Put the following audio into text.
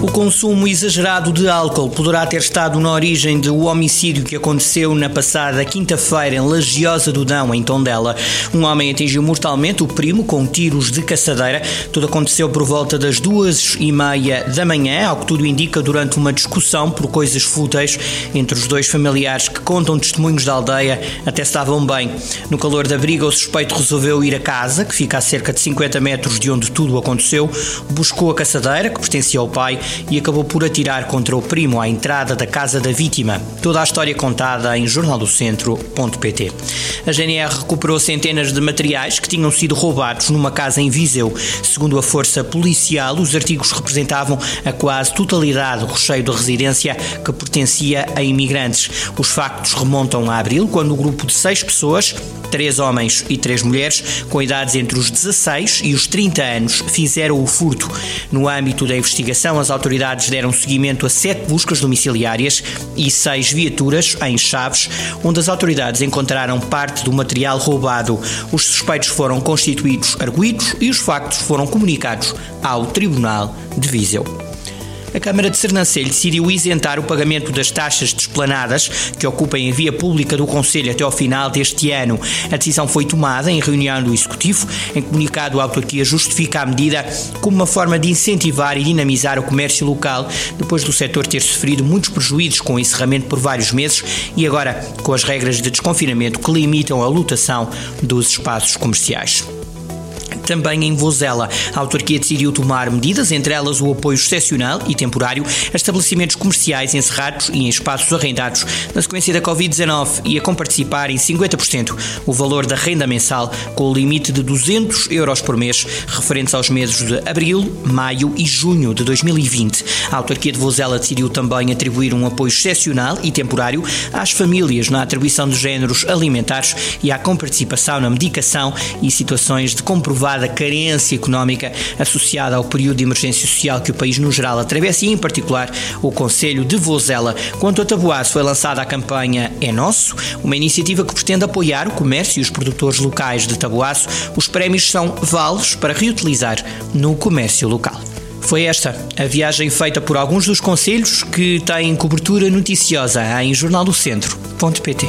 O consumo exagerado de álcool poderá ter estado na origem do homicídio que aconteceu na passada quinta-feira em Lagiosa do Dão, em Tondela. Um homem atingiu mortalmente o primo com tiros de caçadeira. Tudo aconteceu por volta das duas e meia da manhã, ao que tudo indica durante uma discussão por coisas fúteis entre os dois familiares que contam testemunhos da aldeia até estavam bem. No calor da briga, o suspeito resolveu ir a casa, que fica a cerca de 50 metros de onde tudo aconteceu, buscou a caçadeira, que pertencia ao pai, e acabou por atirar contra o primo à entrada da casa da vítima. Toda a história contada em jornaldocentro.pt. A GNR recuperou centenas de materiais que tinham sido roubados numa casa em Viseu. Segundo a força policial, os artigos representavam a quase totalidade do recheio da residência que pertencia a imigrantes. Os factos remontam a abril, quando o grupo de seis pessoas Três homens e três mulheres, com idades entre os 16 e os 30 anos, fizeram o furto. No âmbito da investigação, as autoridades deram seguimento a sete buscas domiciliárias e seis viaturas em Chaves, onde as autoridades encontraram parte do material roubado. Os suspeitos foram constituídos arguídos e os factos foram comunicados ao Tribunal de Viseu a Câmara de Sernancelho decidiu isentar o pagamento das taxas desplanadas que ocupem a via pública do Conselho até ao final deste ano. A decisão foi tomada em reunião do Executivo. Em comunicado, a autarquia justifica a medida como uma forma de incentivar e dinamizar o comércio local, depois do setor ter sofrido muitos prejuízos com o encerramento por vários meses e agora com as regras de desconfinamento que limitam a lotação dos espaços comerciais. Também em Vozela, a autarquia decidiu tomar medidas, entre elas o apoio excepcional e temporário a estabelecimentos comerciais encerrados e em espaços arrendados na sequência da Covid-19 e a comparticipar em 50% o valor da renda mensal, com o limite de 200 euros por mês, referentes aos meses de abril, maio e junho de 2020. A autarquia de Vozela decidiu também atribuir um apoio excepcional e temporário às famílias na atribuição de géneros alimentares e à comparticipação na medicação e situações de comprovada elevada carência económica associada ao período de emergência social que o país no geral atravessa e, em particular, o Conselho de Vozela. Quanto a Tabuaço, foi lançada a campanha É Nosso, uma iniciativa que pretende apoiar o comércio e os produtores locais de Tabuaço. Os prémios são vales para reutilizar no comércio local. Foi esta a viagem feita por alguns dos conselhos que têm cobertura noticiosa em jornaldocentro.pt.